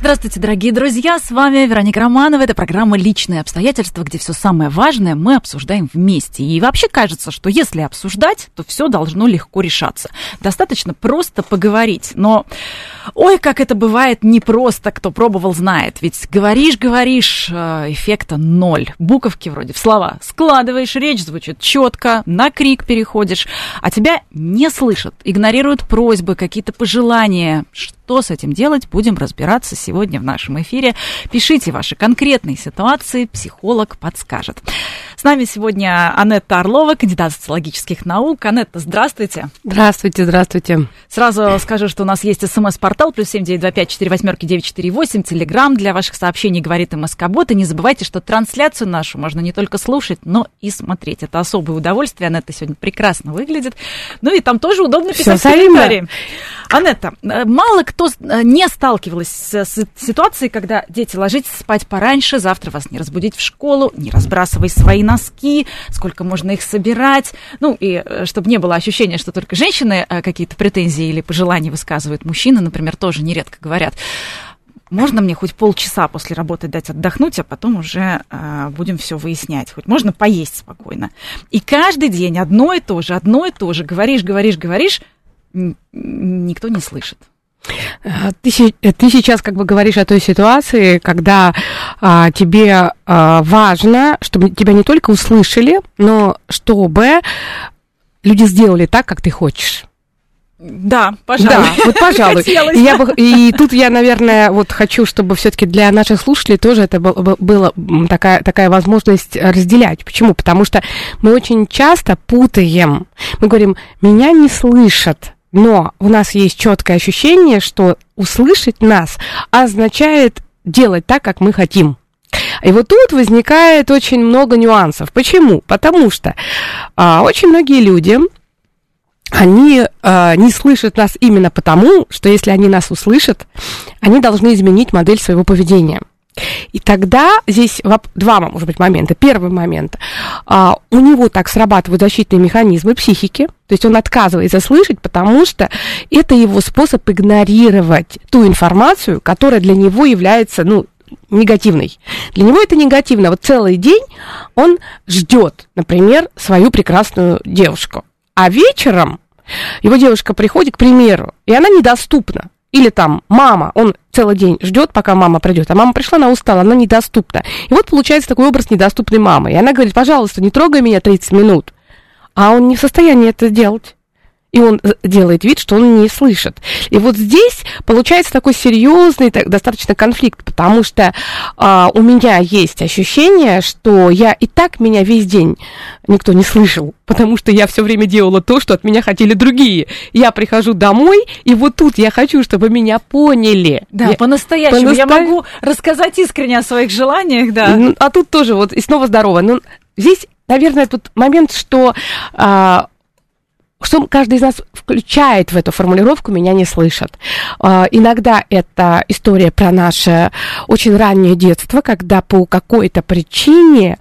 Здравствуйте, дорогие друзья, с вами Вероника Романова. Это программа «Личные обстоятельства», где все самое важное мы обсуждаем вместе. И вообще кажется, что если обсуждать, то все должно легко решаться. Достаточно просто поговорить. Но, ой, как это бывает непросто, кто пробовал, знает. Ведь говоришь, говоришь, э, эффекта ноль. Буковки вроде в слова складываешь, речь звучит четко, на крик переходишь, а тебя не слышат, игнорируют просьбы, какие-то пожелания. Что с этим делать, будем разбираться сегодня в нашем эфире. Пишите ваши конкретные ситуации, психолог подскажет. С нами сегодня Анетта Орлова, кандидат социологических наук. Анетта, здравствуйте. Здравствуйте, здравствуйте. Сразу скажу, что у нас есть смс-портал, плюс семь девять два пять четыре восьмерки девять четыре восемь, телеграмм для ваших сообщений говорит МСК-бот. И не забывайте, что трансляцию нашу можно не только слушать, но и смотреть. Это особое удовольствие. Анетта сегодня прекрасно выглядит. Ну и там тоже удобно писать Всё комментарии. Анетта, э, мало кто э, не сталкивалась с ситуацией, когда дети ложитесь спать пораньше, завтра вас не разбудить в школу, не разбрасывай свои носки, сколько можно их собирать. Ну и э, чтобы не было ощущения, что только женщины какие-то претензии или пожелания высказывают, мужчины, например, тоже нередко говорят можно мне хоть полчаса после работы дать отдохнуть, а потом уже э, будем все выяснять. Хоть можно поесть спокойно. И каждый день одно и то же, одно и то же. Говоришь, говоришь, говоришь, никто не слышит. Ты, ты сейчас как бы говоришь о той ситуации, когда а, тебе а, важно, чтобы тебя не только услышали, но чтобы люди сделали так, как ты хочешь. Да, пожалуй. Да, вот пожалуй. И, я бы, и тут я, наверное, вот хочу, чтобы все-таки для наших слушателей тоже это была такая, такая возможность разделять. Почему? Потому что мы очень часто путаем. Мы говорим, меня не слышат. Но у нас есть четкое ощущение, что услышать нас означает делать так, как мы хотим. И вот тут возникает очень много нюансов. Почему? Потому что а, очень многие люди они э, не слышат нас именно потому, что если они нас услышат, они должны изменить модель своего поведения. И тогда здесь два, может быть, момента. Первый момент. А, у него так срабатывают защитные механизмы психики, то есть он отказывается слышать, потому что это его способ игнорировать ту информацию, которая для него является, ну, негативной. Для него это негативно. Вот целый день он ждет, например, свою прекрасную девушку. А вечером его девушка приходит, к примеру, и она недоступна. Или там мама, он целый день ждет, пока мама придет, а мама пришла, она устала, она недоступна. И вот получается такой образ недоступной мамы. И она говорит, пожалуйста, не трогай меня 30 минут. А он не в состоянии это сделать и он делает вид, что он не слышит. И вот здесь получается такой серьезный так, достаточно конфликт, потому что а, у меня есть ощущение, что я и так меня весь день никто не слышал, потому что я все время делала то, что от меня хотели другие. Я прихожу домой, и вот тут я хочу, чтобы меня поняли. Да, я, по-настоящему. По-наста... Я могу рассказать искренне о своих желаниях, да. А тут тоже вот и снова здорово. Ну, здесь наверное, тут момент, что а, что каждый из нас включает в эту формулировку «меня не слышат». Uh, иногда это история про наше очень раннее детство, когда по какой-то причине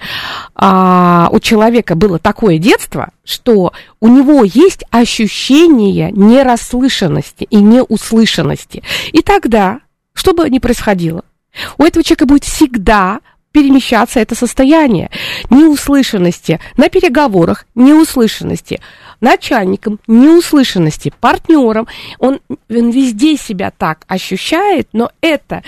uh, у человека было такое детство, что у него есть ощущение нерасслышанности и неуслышанности. И тогда, что бы ни происходило, у этого человека будет всегда перемещаться это состояние неуслышанности на переговорах, неуслышанности начальником, неуслышанности, партнером. Он, он везде себя так ощущает, но это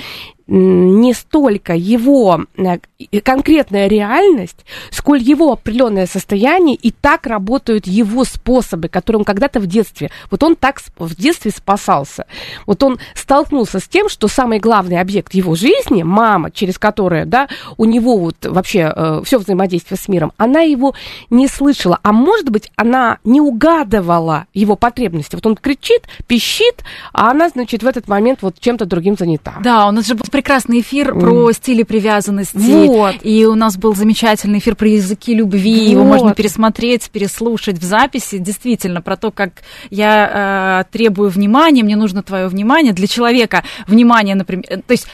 не столько его э, конкретная реальность, сколь его определенное состояние, и так работают его способы, которым когда-то в детстве, вот он так в детстве спасался. Вот он столкнулся с тем, что самый главный объект его жизни, мама, через которую, да, у него вот вообще э, все взаимодействие с миром, она его не слышала, а может быть, она не угадывала его потребности. Вот он кричит, пищит, а она, значит, в этот момент вот чем-то другим занята. Да, у нас же прекрасный эфир mm. про стили привязанности. Вот. И у нас был замечательный эфир про языки любви. Вот. Его можно пересмотреть, переслушать в записи. Действительно, про то, как я э, требую внимания, мне нужно твое внимание. Для человека внимание, например, то есть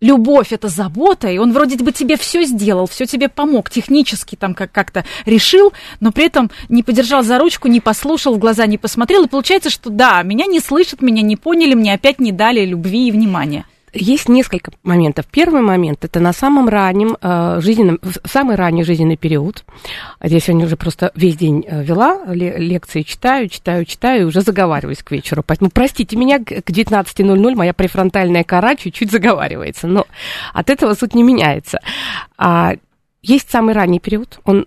любовь это забота, и он вроде бы тебе все сделал, все тебе помог, технически там как- как-то решил, но при этом не подержал за ручку, не послушал, в глаза не посмотрел, и получается, что да, меня не слышат, меня не поняли, мне опять не дали любви и внимания. Есть несколько моментов. Первый момент это на самом раннем э, жизненном, самый ранний жизненный период. Я сегодня уже просто весь день э, вела лекции, читаю, читаю, читаю, и уже заговариваюсь к вечеру. Поэтому простите меня, к 19.00 моя префронтальная кора чуть-чуть заговаривается, но от этого суть не меняется. А, есть самый ранний период, он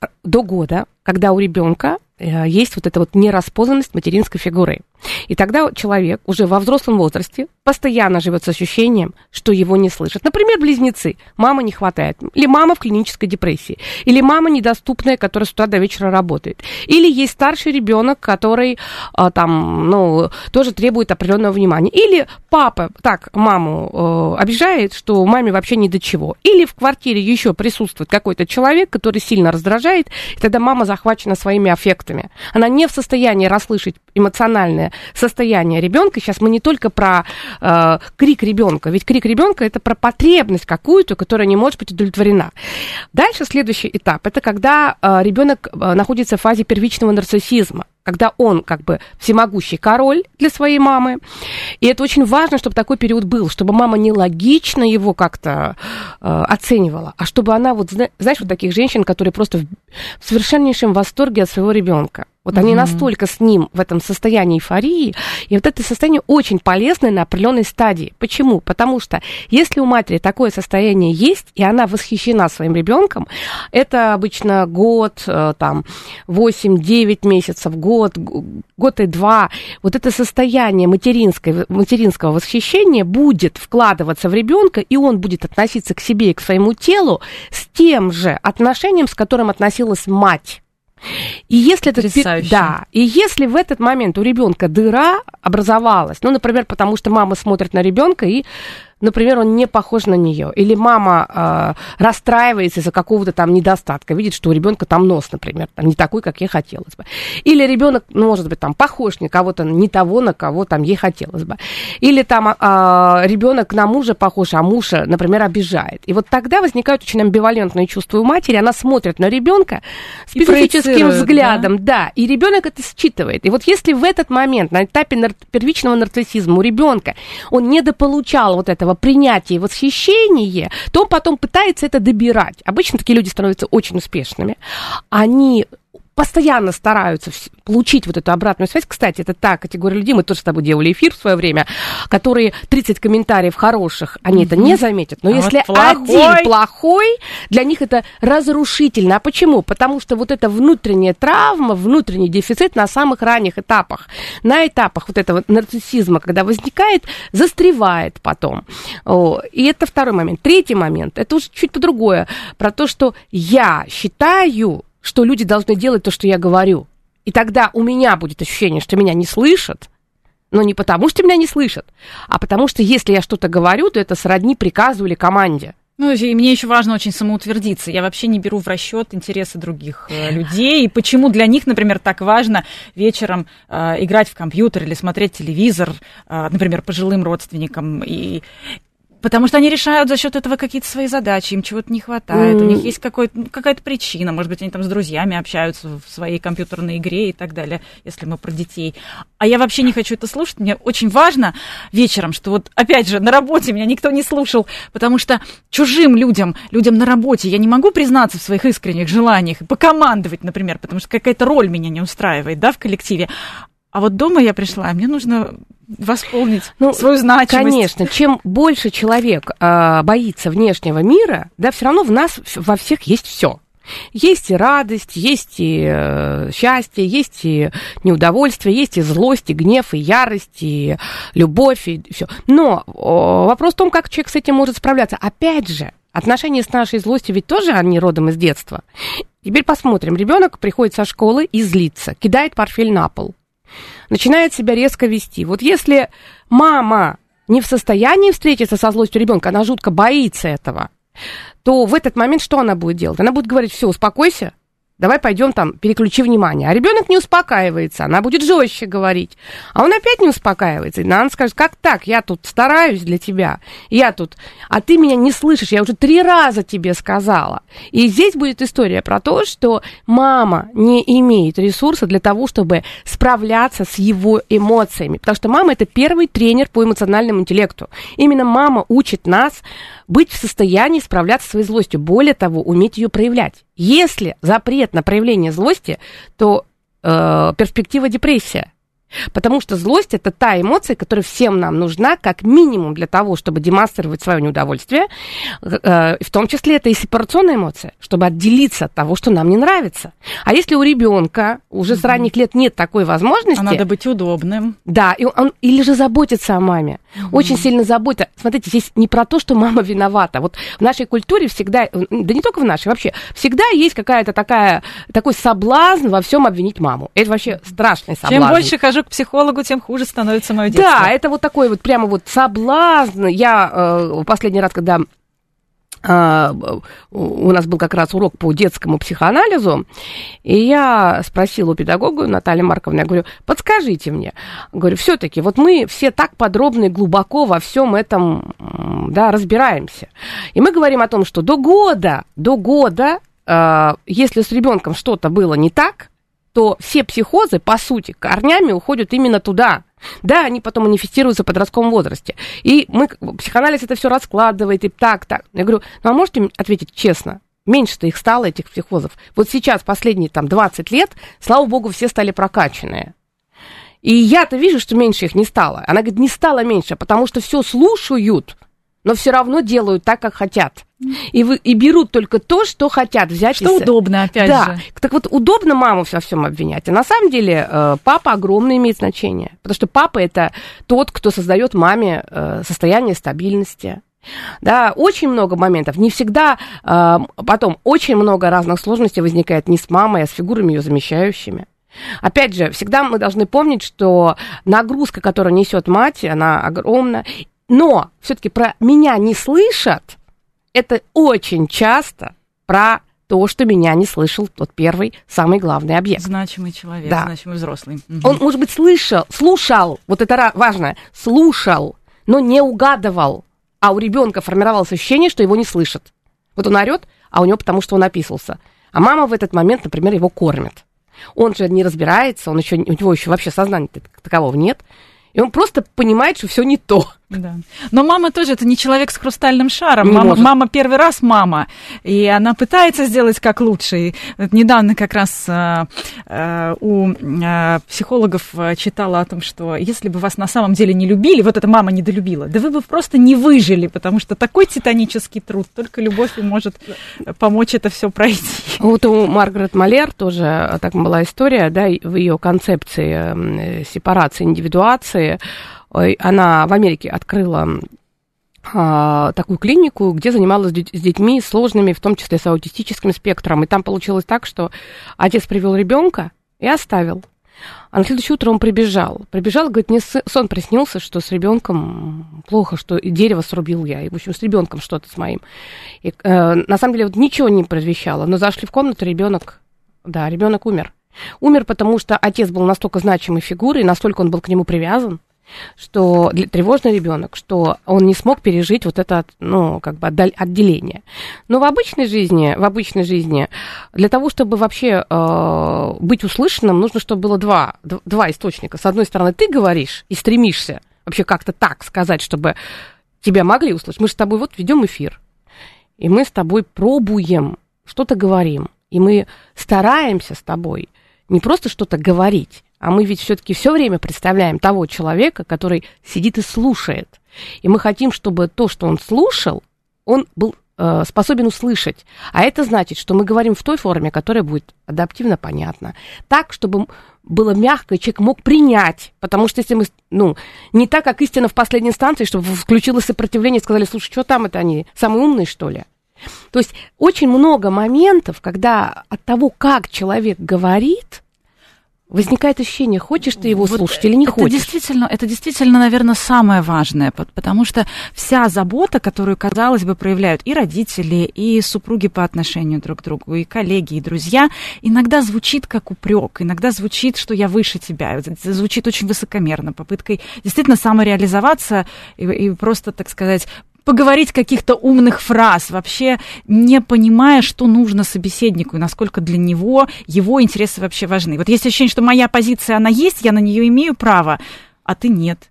э, до года, когда у ребенка есть вот эта вот нераспознанность материнской фигуры. И тогда человек уже во взрослом возрасте постоянно живет с ощущением, что его не слышат. Например, близнецы. Мама не хватает. Или мама в клинической депрессии. Или мама недоступная, которая с утра до вечера работает. Или есть старший ребенок, который а, там, ну, тоже требует определенного внимания. Или папа так маму э, обижает, что маме вообще ни до чего. Или в квартире еще присутствует какой-то человек, который сильно раздражает, и тогда мама захвачена своими аффектами. Она не в состоянии расслышать эмоциональное состояние ребенка. Сейчас мы не только про э, крик ребенка, ведь крик ребенка это про потребность какую-то, которая не может быть удовлетворена. Дальше следующий этап это когда э, ребенок э, находится в фазе первичного нарциссизма когда он как бы всемогущий король для своей мамы. И это очень важно, чтобы такой период был, чтобы мама не логично его как-то э, оценивала, а чтобы она вот, знаешь, вот таких женщин, которые просто в совершеннейшем восторге от своего ребенка. Вот mm-hmm. они настолько с ним в этом состоянии эйфории, и вот это состояние очень полезное на определенной стадии. Почему? Потому что если у матери такое состояние есть, и она восхищена своим ребенком, это обычно год, э, там, 8-9 месяцев, год, год и два, вот это состояние материнской, материнского восхищения будет вкладываться в ребенка, и он будет относиться к себе и к своему телу с тем же отношением, с которым относилась мать. И если это да, и если в этот момент у ребенка дыра образовалась, ну, например, потому что мама смотрит на ребенка и например, он не похож на нее, или мама э, расстраивается из-за какого-то там недостатка, видит, что у ребенка там нос, например, там не такой, как ей хотелось бы, или ребенок, ну, может быть, там похож на кого-то, не того, на кого там ей хотелось бы, или там э, ребенок на мужа похож, а муж, например, обижает, и вот тогда возникают очень амбивалентные чувства у матери, она смотрит на ребенка специфическим взглядом, да? да, и ребенок это считывает, и вот если в этот момент на этапе нар- первичного нарциссизма у ребенка он недополучал вот этого этого принятия и восхищения, то он потом пытается это добирать. Обычно такие люди становятся очень успешными. Они постоянно стараются получить вот эту обратную связь. Кстати, это та категория людей, мы тоже с тобой делали эфир в свое время, которые 30 комментариев хороших, они это не заметят. Но а если вот плохой... один плохой, для них это разрушительно. А почему? Потому что вот эта внутренняя травма, внутренний дефицит на самых ранних этапах, на этапах вот этого нарциссизма, когда возникает, застревает потом. И это второй момент. Третий момент, это уже чуть по-другое, про то, что я считаю, что люди должны делать то, что я говорю. И тогда у меня будет ощущение, что меня не слышат, но не потому, что меня не слышат, а потому что если я что-то говорю, то это сродни приказу или команде. Ну, и мне еще важно очень самоутвердиться. Я вообще не беру в расчет интересы других э, людей. И почему для них, например, так важно вечером э, играть в компьютер или смотреть телевизор, э, например, пожилым родственникам. И Потому что они решают за счет этого какие-то свои задачи, им чего-то не хватает, mm. у них есть ну, какая-то причина, может быть, они там с друзьями общаются в своей компьютерной игре и так далее, если мы про детей. А я вообще не хочу это слушать, мне очень важно вечером, что вот, опять же, на работе меня никто не слушал, потому что чужим людям, людям на работе я не могу признаться в своих искренних желаниях и покомандовать, например, потому что какая-то роль меня не устраивает, да, в коллективе. А вот дома я пришла, и мне нужно восполнить ну, свою значимость. Конечно, чем больше человек э, боится внешнего мира, да, все равно в нас во всех есть все. Есть и радость, есть и э, счастье, есть и неудовольствие, есть и злость, и гнев, и ярость, и любовь, и все. Но э, вопрос в том, как человек с этим может справляться. Опять же, отношения с нашей злостью ведь тоже они родом из детства. Теперь посмотрим. Ребенок приходит со школы и злится, кидает портфель на пол начинает себя резко вести. Вот если мама не в состоянии встретиться со злостью ребенка, она жутко боится этого, то в этот момент что она будет делать? Она будет говорить, все, успокойся, давай пойдем там, переключи внимание. А ребенок не успокаивается, она будет жестче говорить. А он опять не успокаивается. И она скажет, как так, я тут стараюсь для тебя, я тут, а ты меня не слышишь, я уже три раза тебе сказала. И здесь будет история про то, что мама не имеет ресурса для того, чтобы справляться с его эмоциями. Потому что мама это первый тренер по эмоциональному интеллекту. Именно мама учит нас быть в состоянии справляться со своей злостью. Более того, уметь ее проявлять. Если запрет на проявление злости, то э, перспектива депрессия. Потому что злость это та эмоция, которая всем нам нужна, как минимум для того, чтобы демонстрировать свое неудовольствие. Э, в том числе это и сепарационная эмоция, чтобы отделиться от того, что нам не нравится. А если у ребенка уже с ранних лет нет такой возможности. А надо быть удобным. Да, и он, или же заботиться о маме. Очень сильно забота. Смотрите, здесь не про то, что мама виновата. Вот в нашей культуре всегда, да не только в нашей, вообще, всегда есть какая-то такая, такой соблазн во всем обвинить маму. Это вообще страшный соблазн. Чем больше хожу к психологу, тем хуже становится мое детство. Да, это вот такой вот прямо вот соблазн. Я э, последний раз, когда у нас был как раз урок по детскому психоанализу, и я спросила у педагога Натальи Марковны, я говорю, подскажите мне, говорю, все-таки вот мы все так подробно и глубоко во всем этом, да, разбираемся. И мы говорим о том, что до года, до года, uh, если с ребенком что-то было не так, то все психозы, по сути, корнями уходят именно туда. Да, они потом манифестируются в подростковом возрасте. И мы, психоанализ это все раскладывает, и так, так. Я говорю, ну а можете ответить честно? Меньше-то их стало, этих психозов. Вот сейчас, последние там 20 лет, слава богу, все стали прокачанные. И я-то вижу, что меньше их не стало. Она говорит, не стало меньше, потому что все слушают, но все равно делают так, как хотят. И, вы, и берут только то, что хотят взять. Что из... удобно, опять да. же. Так вот, удобно маму во всем обвинять. А на самом деле э, папа огромное имеет значение. Потому что папа это тот, кто создает маме э, состояние стабильности. Да, очень много моментов. Не всегда, э, потом очень много разных сложностей возникает не с мамой, а с фигурами ее замещающими. Опять же, всегда мы должны помнить, что нагрузка, которую несет мать, она огромна. Но все-таки про меня не слышат, это очень часто про то, что меня не слышал тот первый, самый главный объект. Значимый человек, да. значимый взрослый. Угу. Он, может быть, слышал, слушал, вот это важно, слушал, но не угадывал. А у ребенка формировалось ощущение, что его не слышат. Вот он орет, а у него потому что он описался. А мама в этот момент, например, его кормит. Он же не разбирается, он еще, у него еще вообще сознания такового нет. И он просто понимает, что все не то. Да. Но мама тоже это не человек с хрустальным шаром. мама, мама первый раз мама, и она пытается сделать как лучше. И вот недавно как раз э, э, у э, психологов читала о том, что если бы вас на самом деле не любили, вот эта мама недолюбила, да вы бы просто не выжили, потому что такой титанический труд, только любовь и может помочь это все пройти. Вот у Маргарет Малер тоже так была история, да, в ее концепции сепарации, индивидуации она в Америке открыла а, такую клинику, где занималась с детьми сложными, в том числе с аутистическим спектром. И там получилось так, что отец привел ребенка и оставил. А на следующее утро он прибежал. Прибежал, говорит, мне сон приснился, что с ребенком плохо, что и дерево срубил я. И, в общем, с ребенком что-то с моим. И, э, на самом деле, вот ничего не предвещало. Но зашли в комнату, ребенок, да, ребенок умер. Умер, потому что отец был настолько значимой фигурой, настолько он был к нему привязан, что для, тревожный ребенок, что он не смог пережить вот это, ну, как бы отделение. Но в обычной жизни, в обычной жизни, для того, чтобы вообще э, быть услышанным, нужно, чтобы было два, два источника. С одной стороны, ты говоришь и стремишься вообще как-то так сказать, чтобы тебя могли услышать. Мы же с тобой вот ведем эфир, и мы с тобой пробуем, что-то говорим, и мы стараемся с тобой не просто что-то говорить, а мы ведь все-таки все время представляем того человека, который сидит и слушает. И мы хотим, чтобы то, что он слушал, он был э, способен услышать. А это значит, что мы говорим в той форме, которая будет адаптивно понятна. Так, чтобы было мягко, и человек мог принять. Потому что если мы, ну, не так, как истина в последней инстанции, чтобы включилось сопротивление и сказали, слушай, что там это они, самые умные, что ли? То есть очень много моментов, когда от того, как человек говорит, возникает ощущение, хочешь ты его вот слушать или не это хочешь. Действительно, это действительно, наверное, самое важное, потому что вся забота, которую, казалось бы, проявляют и родители, и супруги по отношению друг к другу, и коллеги, и друзья, иногда звучит как упрек, иногда звучит, что я выше тебя, звучит очень высокомерно, попыткой действительно самореализоваться и, и просто, так сказать, поговорить каких-то умных фраз, вообще не понимая, что нужно собеседнику и насколько для него его интересы вообще важны. Вот есть ощущение, что моя позиция, она есть, я на нее имею право, а ты нет.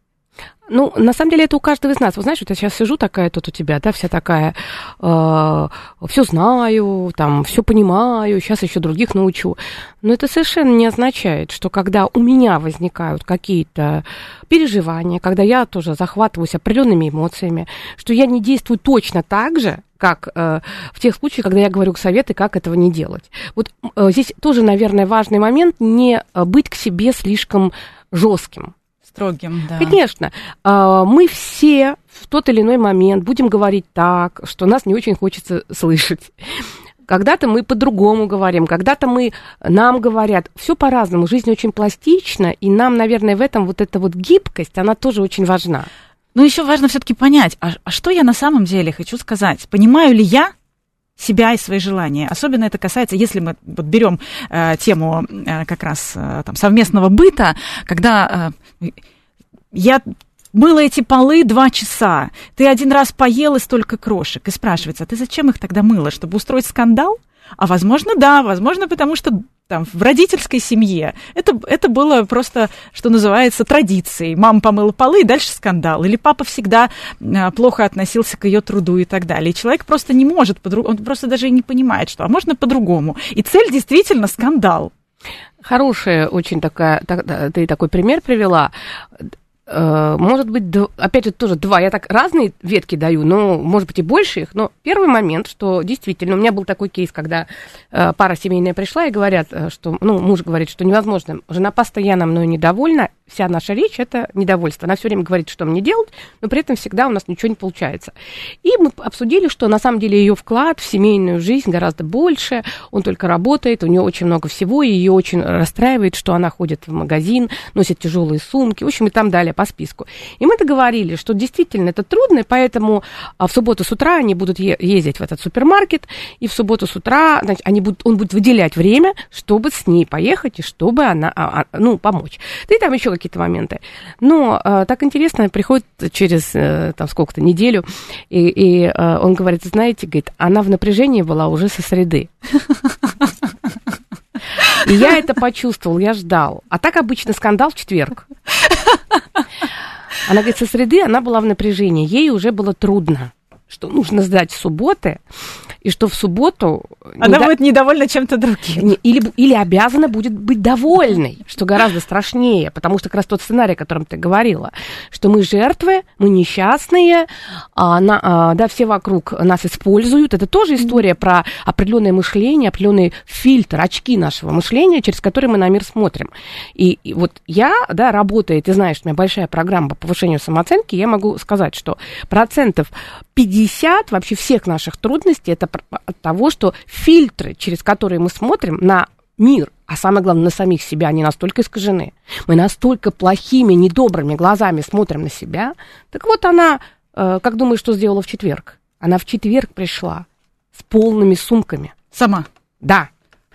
Ну, на самом деле, это у каждого из нас. Вот знаешь, вот я сейчас сижу такая тут у тебя, да, вся такая, э, все знаю, там, все понимаю, сейчас еще других научу. Но это совершенно не означает, что когда у меня возникают какие-то переживания, когда я тоже захватываюсь определенными эмоциями, что я не действую точно так же, как э, в тех случаях, когда я говорю советы, как этого не делать. Вот э, здесь тоже, наверное, важный момент не быть к себе слишком жестким строгим, да. Конечно. А, мы все в тот или иной момент будем говорить так, что нас не очень хочется слышать. Когда-то мы по-другому говорим, когда-то мы нам говорят. Все по-разному. Жизнь очень пластична, и нам, наверное, в этом вот эта вот гибкость, она тоже очень важна. Но еще важно все-таки понять, а, а что я на самом деле хочу сказать? Понимаю ли я себя и свои желания. Особенно это касается, если мы вот берем э, тему э, как раз э, там, совместного быта, когда э, я мыла эти полы два часа, ты один раз поел и столько крошек, и спрашивается, а ты зачем их тогда мыла, чтобы устроить скандал? А возможно, да, возможно, потому что там, в родительской семье это, это было просто, что называется, традицией. Мама помыла полы, и дальше скандал. Или папа всегда а, плохо относился к ее труду и так далее. И человек просто не может, он просто даже и не понимает, что а можно по-другому. И цель действительно скандал. Хорошая очень такая, так, ты такой пример привела. Э, может быть, опять же, тоже два. Я так разные ветки даю, но, может быть, и больше их. Но первый момент, что действительно, у меня был такой кейс, когда э, пара семейная пришла и говорят, э, что, ну, муж говорит, что невозможно, жена постоянно мной недовольна, вся наша речь – это недовольство. Она все время говорит, что мне делать, но при этом всегда у нас ничего не получается. И мы обсудили, что на самом деле ее вклад в семейную жизнь гораздо больше, он только работает, у нее очень много всего, и ее очень расстраивает, что она ходит в магазин, носит тяжелые сумки, в общем, и там далее по списку. И мы договорились, что действительно это трудно, и поэтому а, в субботу с утра они будут ездить в этот супермаркет, и в субботу с утра значит, они будут, он будет выделять время, чтобы с ней поехать, и чтобы она, а, а, ну, помочь. Да и там еще какие-то моменты. Но э, так интересно, приходит через э, там сколько-то неделю, и, и э, он говорит, знаете, говорит, она в напряжении была уже со среды. И я это почувствовал, я ждал. А так обычно скандал в четверг. Она говорит, со среды она была в напряжении, ей уже было трудно что нужно сдать субботы, и что в субботу... Она недо... будет недовольна чем-то другим. Или, или обязана будет быть довольной, что гораздо страшнее, потому что как раз тот сценарий, о котором ты говорила, что мы жертвы, мы несчастные, а, на, а, да, все вокруг нас используют. Это тоже история про определенное мышление, определенный фильтр, очки нашего мышления, через которые мы на мир смотрим. И, и вот я, да, работая, ты знаешь, у меня большая программа по повышению самооценки, я могу сказать, что процентов 50 вообще всех наших трудностей это от того, что фильтры, через которые мы смотрим на мир, а самое главное, на самих себя, они настолько искажены. Мы настолько плохими, недобрыми глазами смотрим на себя. Так вот она, э, как думаешь, что сделала в четверг? Она в четверг пришла с полными сумками. Сама? Да.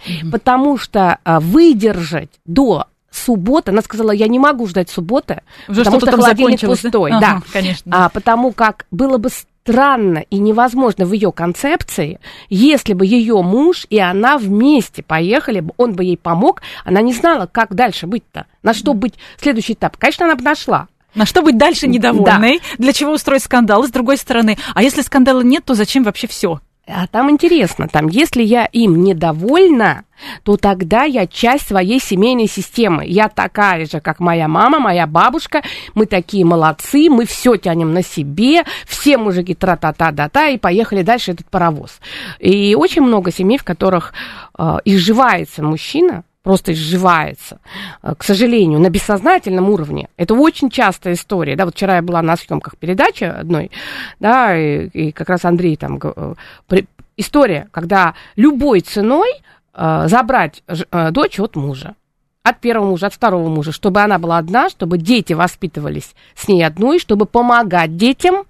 Mm-hmm. Потому что э, выдержать до субботы, она сказала, я не могу ждать субботы, Уже потому что холодильник пустой. Да, ага, конечно. А, потому как было бы странно и невозможно в ее концепции, если бы ее муж и она вместе поехали бы, он бы ей помог, она не знала, как дальше быть-то, на что быть следующий этап. Конечно, она бы нашла. На что быть дальше недовольной? Да. Для чего устроить скандал? с другой стороны, а если скандала нет, то зачем вообще все? А там интересно, там, если я им недовольна, то тогда я часть своей семейной системы. Я такая же, как моя мама, моя бабушка. Мы такие молодцы, мы все тянем на себе, все мужики тра-та-та-да-та, и поехали дальше этот паровоз. И очень много семей, в которых э, изживается мужчина, просто изживается, э, к сожалению, на бессознательном уровне. Это очень частая история. Да, вот вчера я была на съемках передачи одной, да, и, и как раз Андрей там... Э, при, история, когда любой ценой э, забрать э, дочь от мужа. от первого мужа, от второго мужа, чтобы она была одна, чтобы дети воспитывались с ней одной, чтобы помогать детям,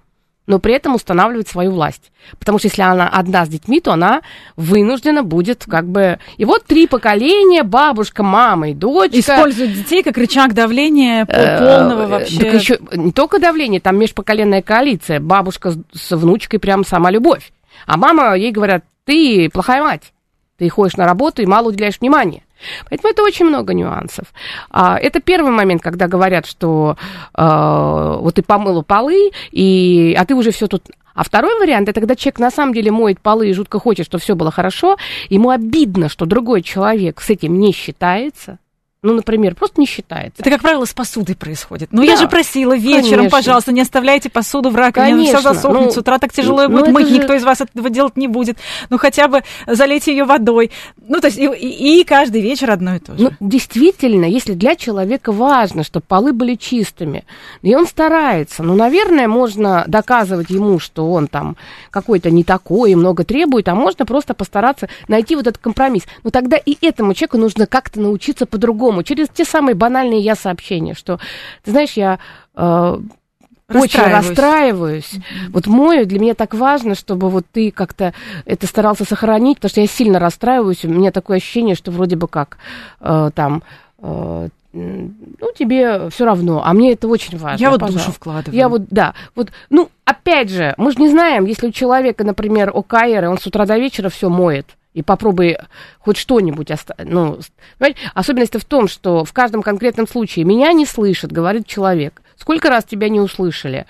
но при этом устанавливать свою власть. Потому что если она одна с детьми, то она вынуждена будет как бы... И вот три поколения, бабушка, мама и дочка... Используют детей как рычаг давления э, полного вообще... Так еще не только давление, там межпоколенная коалиция. Бабушка с внучкой прям сама любовь. А мама, ей говорят, ты плохая мать. Ты ходишь на работу и мало уделяешь внимания. Поэтому это очень много нюансов. А, это первый момент, когда говорят, что э, вот ты помыла полы, и, а ты уже все тут а второй вариант, это когда человек на самом деле моет полы и жутко хочет, чтобы все было хорошо, ему обидно, что другой человек с этим не считается, ну, например, просто не считается. Это, как правило, с посудой происходит. Ну, да, я же просила вечером, конечно. пожалуйста, не оставляйте посуду в раковине, все засохнет, ну, с утра так тяжело ну, будет мыть, же... никто из вас этого делать не будет. Ну, хотя бы залейте ее водой. Ну, то есть, и, и, каждый вечер одно и то же. Ну, действительно, если для человека важно, чтобы полы были чистыми, и он старается, ну, наверное, можно доказывать ему, что он там какой-то не такой и много требует, а можно просто постараться найти вот этот компромисс. Но тогда и этому человеку нужно как-то научиться по-другому по-другому, через те самые банальные я-сообщения, что, ты знаешь, я э, очень расстраиваюсь. Mm-hmm. Вот мою, для меня так важно, чтобы вот ты как-то это старался сохранить, потому что я сильно расстраиваюсь, у меня такое ощущение, что вроде бы как э, там... Э, ну, тебе все равно, а мне это очень важно. Я вот пожалуйста. душу вкладываю. Я вот, да, вот, ну, опять же, мы же не знаем, если у человека, например, ОКР, и он с утра до вечера все моет, и попробуй хоть что-нибудь оставить. Ну, особенность в том, что в каждом конкретном случае меня не слышит, говорит человек. Сколько раз тебя не услышали?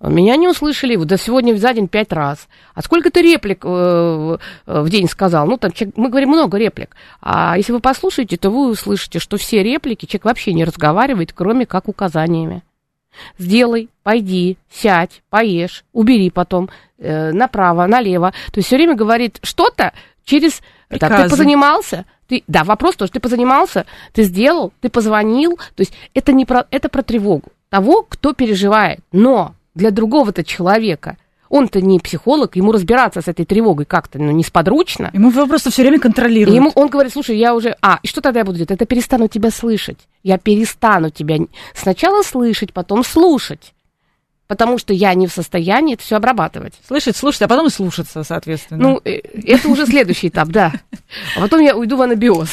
Меня не услышали, вот до сегодня за день пять раз. А сколько ты реплик э, в день сказал? Ну, там, мы говорим много реплик. А если вы послушаете, то вы услышите, что все реплики человек вообще не разговаривает, кроме как указаниями. Сделай, пойди, сядь, поешь, убери потом э, направо, налево. То есть все время говорит что-то, через... Так, ты позанимался, ты, да, вопрос тоже, ты позанимался, ты сделал, ты позвонил, то есть это не про, это про тревогу того, кто переживает, но для другого-то человека он-то не психолог, ему разбираться с этой тревогой как-то ну, несподручно. Ему его просто все время контролируют. ему, он говорит, слушай, я уже... А, и что тогда я буду делать? Это перестану тебя слышать. Я перестану тебя сначала слышать, потом слушать потому что я не в состоянии это все обрабатывать. Слышать, слушать, а потом и слушаться, соответственно. Ну, э, это уже следующий этап, да. А потом я уйду в анабиоз.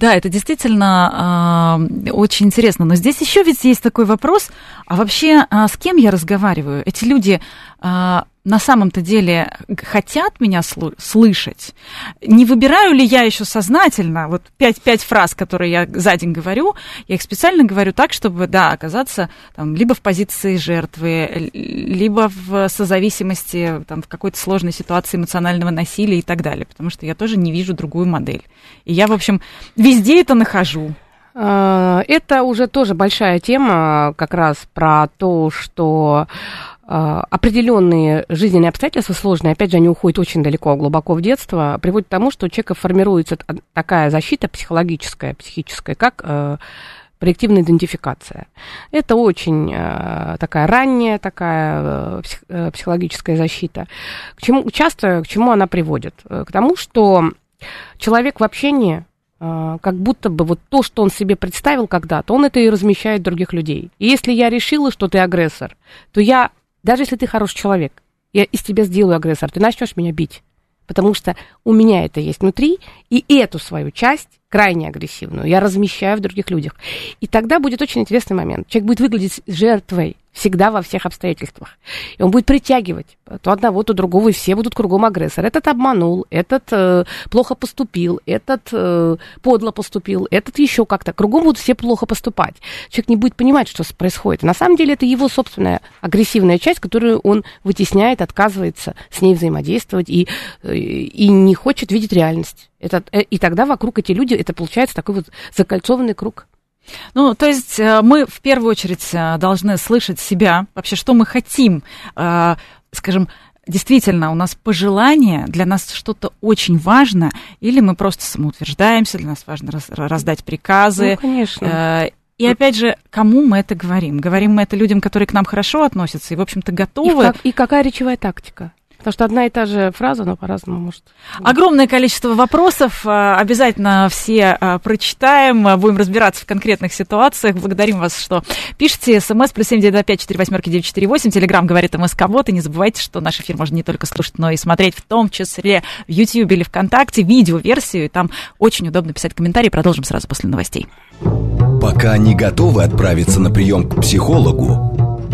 Да, это действительно э, очень интересно. Но здесь еще ведь есть такой вопрос, а вообще э, с кем я разговариваю? Эти люди э, на самом-то деле хотят меня слышать? Не выбираю ли я еще сознательно, вот пять, пять фраз, которые я за день говорю, я их специально говорю так, чтобы, да, оказаться там, либо в позиции жертвы, либо в созависимости, там, в какой-то сложной ситуации эмоционального насилия и так далее, потому что я тоже не вижу другую модель. И я, в общем, везде это нахожу. А, это уже тоже большая тема, как раз про то, что определенные жизненные обстоятельства сложные, опять же, они уходят очень далеко, глубоко в детство, приводят к тому, что у человека формируется такая защита психологическая, психическая, как э, проективная идентификация. Это очень э, такая ранняя такая э, псих, психологическая защита. К чему, часто к чему она приводит? К тому, что человек в общении как будто бы вот то, что он себе представил когда-то, он это и размещает других людей. И если я решила, что ты агрессор, то я даже если ты хороший человек, я из тебя сделаю агрессор, ты начнешь меня бить. Потому что у меня это есть внутри, и эту свою часть, крайне агрессивную, я размещаю в других людях. И тогда будет очень интересный момент. Человек будет выглядеть жертвой всегда во всех обстоятельствах. И он будет притягивать то одного, то другого, и все будут кругом агрессор. Этот обманул, этот э, плохо поступил, этот э, подло поступил, этот еще как-то. Кругом будут все плохо поступать. Человек не будет понимать, что происходит. на самом деле это его собственная агрессивная часть, которую он вытесняет, отказывается с ней взаимодействовать и, э, и не хочет видеть реальность. Это, э, и тогда вокруг эти люди, это получается такой вот закольцованный круг. Ну, то есть э, мы в первую очередь э, должны слышать себя, вообще, что мы хотим, э, скажем, действительно, у нас пожелание, для нас что-то очень важно, или мы просто самоутверждаемся, для нас важно раз, раздать приказы. Ну, конечно. И опять же, кому мы это говорим? Говорим мы это людям, которые к нам хорошо относятся и, в общем-то, готовы. И, как, и какая речевая тактика? Потому что одна и та же фраза, но по-разному может. Огромное количество вопросов. А, обязательно все а, прочитаем. Будем разбираться в конкретных ситуациях. Благодарим вас, что пишите. СМС плюс семь девять два пять четыре восьмерки девять четыре восемь. Телеграмм говорит МСК Вот. И не забывайте, что наш эфир можно не только слушать, но и смотреть, в том числе в YouTube или ВКонтакте, видео-версию. И там очень удобно писать комментарии. Продолжим сразу после новостей. Пока не готовы отправиться на прием к психологу,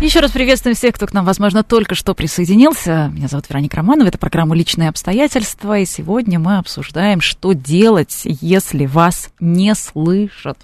Еще раз приветствуем всех, кто к нам, возможно, только что присоединился. Меня зовут Вероника Романова, это программа «Личные обстоятельства», и сегодня мы обсуждаем, что делать, если вас не слышат.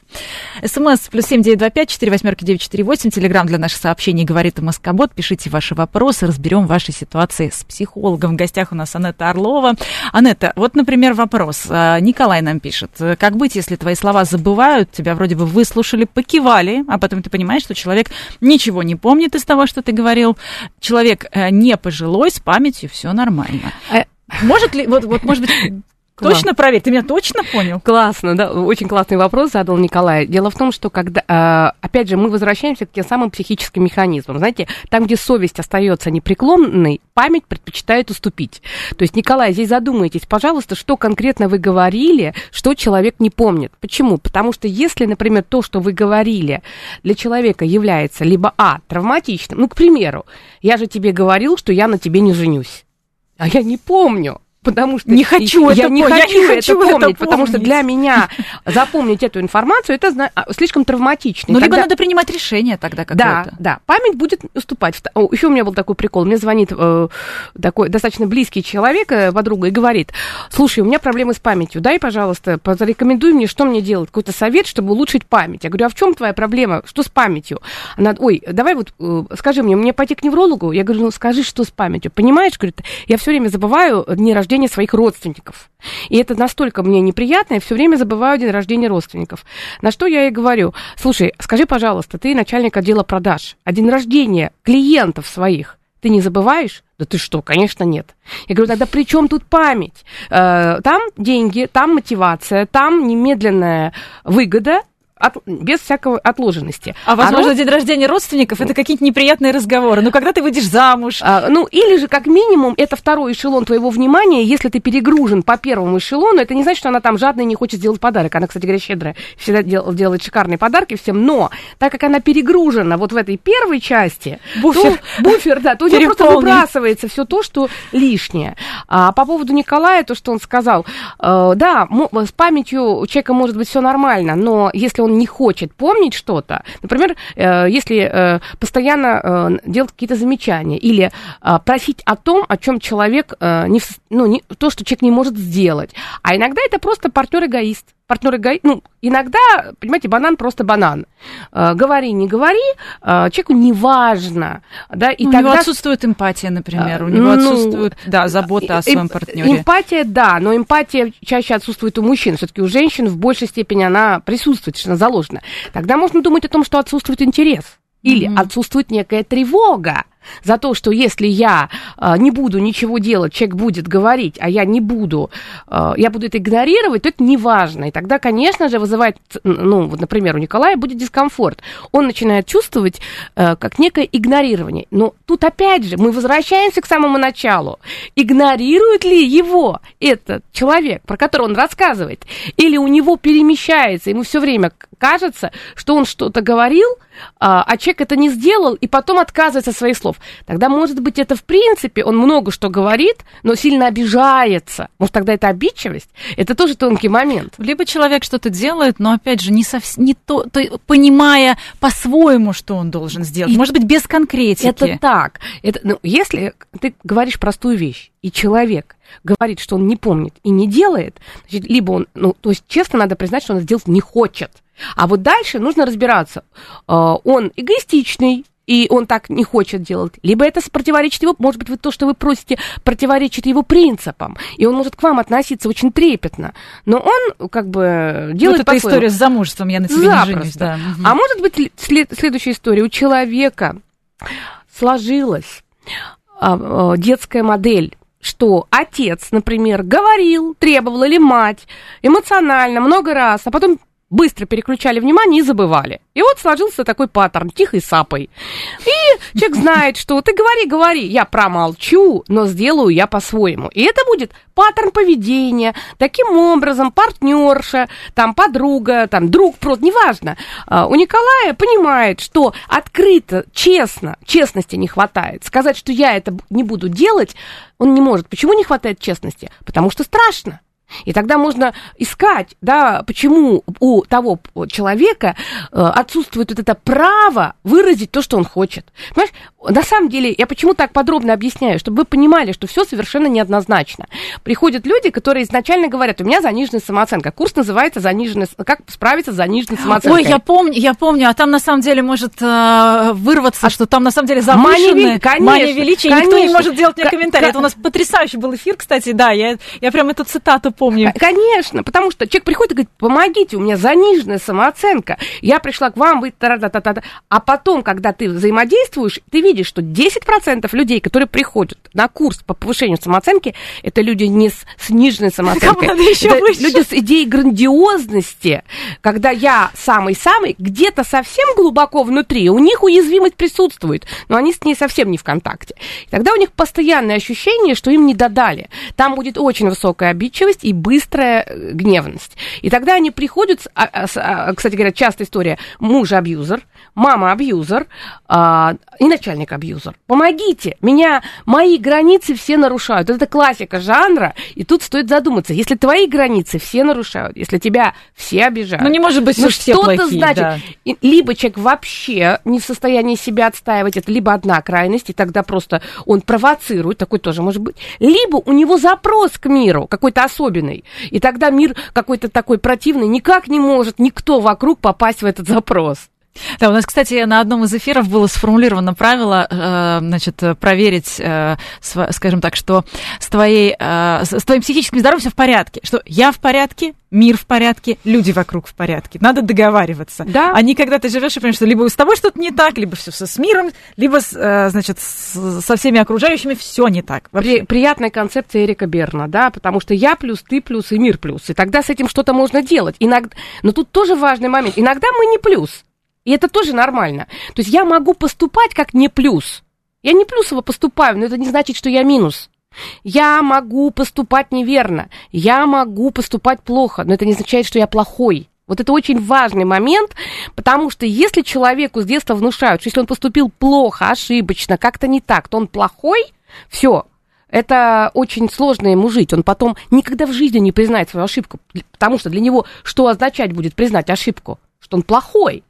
СМС плюс семь девять два пять четыре восьмерки девять четыре восемь. Телеграмм для наших сообщений говорит МСК-бот. Пишите ваши вопросы, разберем ваши ситуации с психологом. В гостях у нас Анетта Орлова. Анетта, вот, например, вопрос. А, Николай нам пишет. Как быть, если твои слова забывают, тебя вроде бы выслушали, покивали, а потом ты понимаешь, что человек ничего не помнит, помнит из того, что ты говорил. Человек э, не пожилой, с памятью все нормально. Э, может ли, вот, вот может быть, Точно проверь, ты меня точно понял? Классно, да, очень классный вопрос задал Николай. Дело в том, что когда, а, опять же, мы возвращаемся к тем самым психическим механизмам. Знаете, там, где совесть остается непреклонной, память предпочитает уступить. То есть, Николай, здесь задумайтесь, пожалуйста, что конкретно вы говорили, что человек не помнит. Почему? Потому что если, например, то, что вы говорили, для человека является либо, а, травматичным, ну, к примеру, я же тебе говорил, что я на тебе не женюсь. А я не помню потому что не хочу я это не помнить. хочу, я не это, хочу помнить, это потому что для меня запомнить эту информацию это а, слишком травматично. Ну, либо надо принимать решение тогда какое-то. Да, да, память будет уступать. Еще у меня был такой прикол, мне звонит э, такой достаточно близкий человек, э, подруга, и говорит, слушай, у меня проблемы с памятью, дай, пожалуйста, порекомендуй мне, что мне делать, какой-то совет, чтобы улучшить память. Я говорю, а в чем твоя проблема, что с памятью? Она, ой, давай вот, э, скажи мне, мне пойти к неврологу? Я говорю, ну скажи, что с памятью. Понимаешь, говорит, я все время забываю дни рождения рождения своих родственников. И это настолько мне неприятно, я все время забываю день рождения родственников. На что я ей говорю, слушай, скажи, пожалуйста, ты начальник отдела продаж, а день рождения клиентов своих ты не забываешь? Да ты что, конечно, нет. Я говорю, тогда при чем тут память? Э, там деньги, там мотивация, там немедленная выгода, от, без всякого отложенности. А возможно, Оно... день рождения родственников это какие-то неприятные разговоры. Ну, когда ты выйдешь замуж? А, ну, или же, как минимум, это второй эшелон твоего внимания. Если ты перегружен по первому эшелону, это не значит, что она там жадная и не хочет сделать подарок. Она, кстати говоря, щедрая, всегда дел, делает шикарные подарки всем. Но так как она перегружена вот в этой первой части, буфер, то, буфер да, то у нее просто выбрасывается все то, что лишнее. А по поводу Николая, то, что он сказал, э, да, с памятью у человека может быть все нормально, но если он не хочет помнить что-то, например, э, если э, постоянно э, делать какие-то замечания или просить о том, о чем человек не, ну, не, то, что человек не может сделать. А иногда это просто партнер-эгоист партнер эгоист, ну, иногда, понимаете, банан просто банан. Э, говори, не говори, э, человеку не важно, да, и ну, тогда... У него отсутствует эмпатия, например, у него ну, отсутствует, да, забота о своем партнере. Эмпатия, да, но эмпатия чаще отсутствует у мужчин, все-таки у женщин в большей степени она присутствует, что она заложена. Тогда можно думать о том, что отсутствует интерес или mm-hmm. отсутствует некая тревога за то, что если я э, не буду ничего делать, человек будет говорить, а я не буду, э, я буду это игнорировать, то это не важно. И тогда, конечно же, вызывает, ну, вот, например, у Николая будет дискомфорт. Он начинает чувствовать э, как некое игнорирование. Но тут опять же мы возвращаемся к самому началу. Игнорирует ли его этот человек, про которого он рассказывает, или у него перемещается, ему все время кажется, что он что-то говорил, а человек это не сделал, и потом отказывается от своих слов. Тогда, может быть, это в принципе, он много что говорит, но сильно обижается. Может, тогда это обидчивость? Это тоже тонкий момент. Либо человек что-то делает, но, опять же, не, совсем, не то, то, понимая по-своему, что он должен сделать. И может быть, без конкретики. Это так. Это, ну, если ты говоришь простую вещь, и человек говорит, что он не помнит и не делает, значит, либо он, ну, то есть честно надо признать, что он сделать не хочет. А вот дальше нужно разбираться. А, он эгоистичный, и он так не хочет делать, либо это противоречит его, может быть, вы то, что вы просите, противоречит его принципам, и он может к вам относиться очень трепетно, но он как бы делает Вот эта история с замужеством, я на тебе Запросто. не женюсь, да. А может быть, след, следующая история, у человека сложилась а, а, детская модель что отец, например, говорил, требовал или мать эмоционально много раз, а потом быстро переключали внимание и забывали. И вот сложился такой паттерн, тихой сапой. И человек знает, что ты говори, говори, я промолчу, но сделаю я по-своему. И это будет паттерн поведения. Таким образом, партнерша, там подруга, там друг, просто неважно. А, у Николая понимает, что открыто, честно, честности не хватает. Сказать, что я это не буду делать, он не может. Почему не хватает честности? Потому что страшно. И тогда можно искать, да, почему у того человека э, отсутствует вот это право выразить то, что он хочет. Понимаешь, на самом деле, я почему так подробно объясняю, чтобы вы понимали, что все совершенно неоднозначно. Приходят люди, которые изначально говорят, у меня заниженная самооценка. Курс называется заниженная, как справиться с заниженной самооценкой. Ой, я помню, я помню, а там на самом деле может э, вырваться, а что там на самом деле завышенная мания, мания величия, никто не может делать мне комментарий. Это у нас потрясающий был эфир, кстати, да, я, я прям эту цитату помню. Конечно, потому что человек приходит и говорит, помогите, у меня заниженная самооценка. Я пришла к вам, вы та та та та А потом, когда ты взаимодействуешь, ты видишь, что 10% людей, которые приходят на курс по повышению самооценки, это люди не с сниженной самооценкой. Это люди с идеей грандиозности, когда я самый-самый, где-то совсем глубоко внутри, у них уязвимость присутствует, но они с ней совсем не в контакте. И тогда у них постоянное ощущение, что им не додали. Там будет очень высокая обидчивость и быстрая э, гневность. И тогда они приходят, а, а, а, кстати говоря, частая история, муж-абьюзер, мама-абьюзер и начальник-абьюзер. Помогите, меня, мои границы все нарушают. Это классика жанра, и тут стоит задуматься, если твои границы все нарушают, если тебя все обижают. Ну, не может быть, ну, что то значит. Да. Либо человек вообще не в состоянии себя отстаивать, это либо одна крайность, и тогда просто он провоцирует, такой тоже может быть. Либо у него запрос к миру какой-то особенный, и тогда мир какой-то такой противный, никак не может никто вокруг попасть в этот запрос. Да, у нас, кстати, на одном из эфиров было сформулировано правило, э, значит, проверить, э, скажем так, что с, твоей, э, с твоим психическим здоровьем все в порядке, что я в порядке, мир в порядке, люди вокруг в порядке. Надо договариваться. Да. А не когда ты живешь и понимаешь, что либо с тобой что-то не так, либо все с миром, либо, значит, со всеми окружающими все не так. При, приятная концепция Эрика Берна, да, потому что я плюс, ты плюс и мир плюс. И тогда с этим что-то можно делать. Иногда... Но тут тоже важный момент. Иногда мы не плюс. И это тоже нормально. То есть я могу поступать как не плюс. Я не плюсово поступаю, но это не значит, что я минус. Я могу поступать неверно, я могу поступать плохо, но это не означает, что я плохой. Вот это очень важный момент, потому что если человеку с детства внушают, что если он поступил плохо, ошибочно, как-то не так, то он плохой, все, это очень сложно ему жить. Он потом никогда в жизни не признает свою ошибку, потому что для него что означать будет признать ошибку? Что он плохой.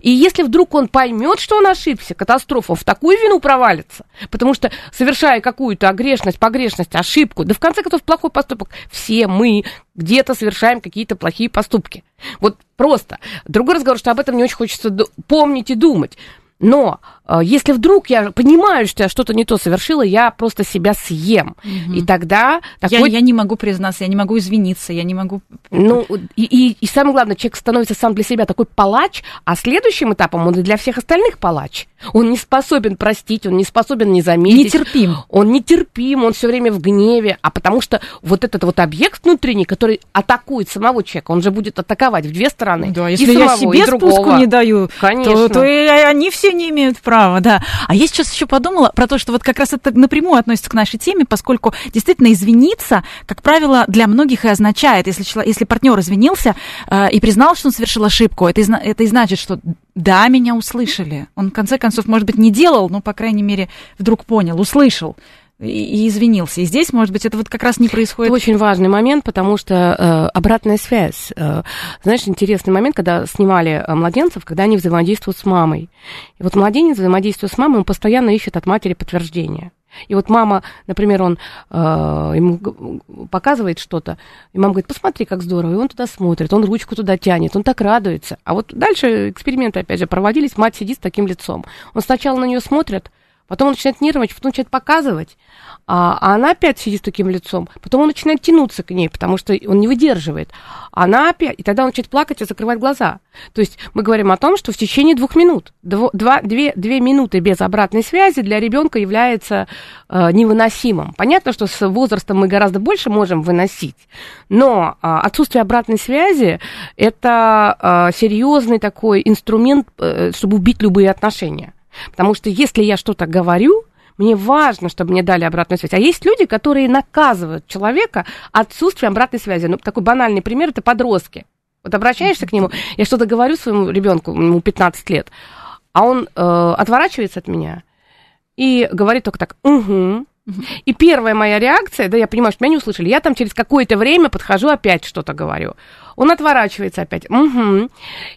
И если вдруг он поймет, что он ошибся, катастрофа, в такую вину провалится. Потому что, совершая какую-то огрешность, погрешность, ошибку, да в конце концов плохой поступок, все мы где-то совершаем какие-то плохие поступки. Вот просто. Другой разговор, что об этом не очень хочется помнить и думать. Но если вдруг я понимаю, что я что-то не то совершила, я просто себя съем. Угу. И тогда такой... я, я не могу признаться, я не могу извиниться, я не могу... Ну, и, и, и самое главное, человек становится сам для себя такой палач, а следующим этапом он и для всех остальных палач. Он не способен простить, он не способен не заметить. Нетерпим. Он нетерпим, он все время в гневе, а потому что вот этот вот объект внутренний, который атакует самого человека, он же будет атаковать в две стороны. Да, если и я себе спуску не даю, Конечно. то, то и они все не имеют права, да. А я сейчас еще подумала про то, что вот как раз это напрямую относится к нашей теме, поскольку действительно извиниться, как правило, для многих и означает, если, если партнер извинился э, и признал, что он совершил ошибку, это, это и значит, что да, меня услышали. Он, в конце концов, может быть, не делал, но, по крайней мере, вдруг понял, услышал и извинился. И здесь, может быть, это вот как раз не происходит. Это очень важный момент, потому что э, обратная связь. Э, знаешь, интересный момент, когда снимали э, младенцев, когда они взаимодействуют с мамой. И вот младенец взаимодействует с мамой, он постоянно ищет от матери подтверждение. И вот мама, например, он э, ему показывает что-то, и мама говорит, посмотри, как здорово, и он туда смотрит, он ручку туда тянет, он так радуется. А вот дальше эксперименты, опять же, проводились, мать сидит с таким лицом. Он сначала на нее смотрит, Потом он начинает нервничать, потом начинает показывать, а, а она опять сидит с таким лицом. Потом он начинает тянуться к ней, потому что он не выдерживает. Она опять, и тогда он начинает плакать и закрывать глаза. То есть мы говорим о том, что в течение двух минут, дво, два, две, две минуты без обратной связи для ребенка является э, невыносимым. Понятно, что с возрастом мы гораздо больше можем выносить, но э, отсутствие обратной связи это э, серьезный такой инструмент, э, чтобы убить любые отношения. Потому что если я что-то говорю, мне важно, чтобы мне дали обратную связь. А есть люди, которые наказывают человека отсутствием обратной связи. Ну, такой банальный пример – это подростки. Вот обращаешься к нему, я что-то говорю своему ребенку, ему 15 лет, а он э, отворачивается от меня и говорит только так, угу, и первая моя реакция, да, я понимаю, что меня не услышали, я там через какое-то время подхожу, опять что-то говорю. Он отворачивается опять. Угу.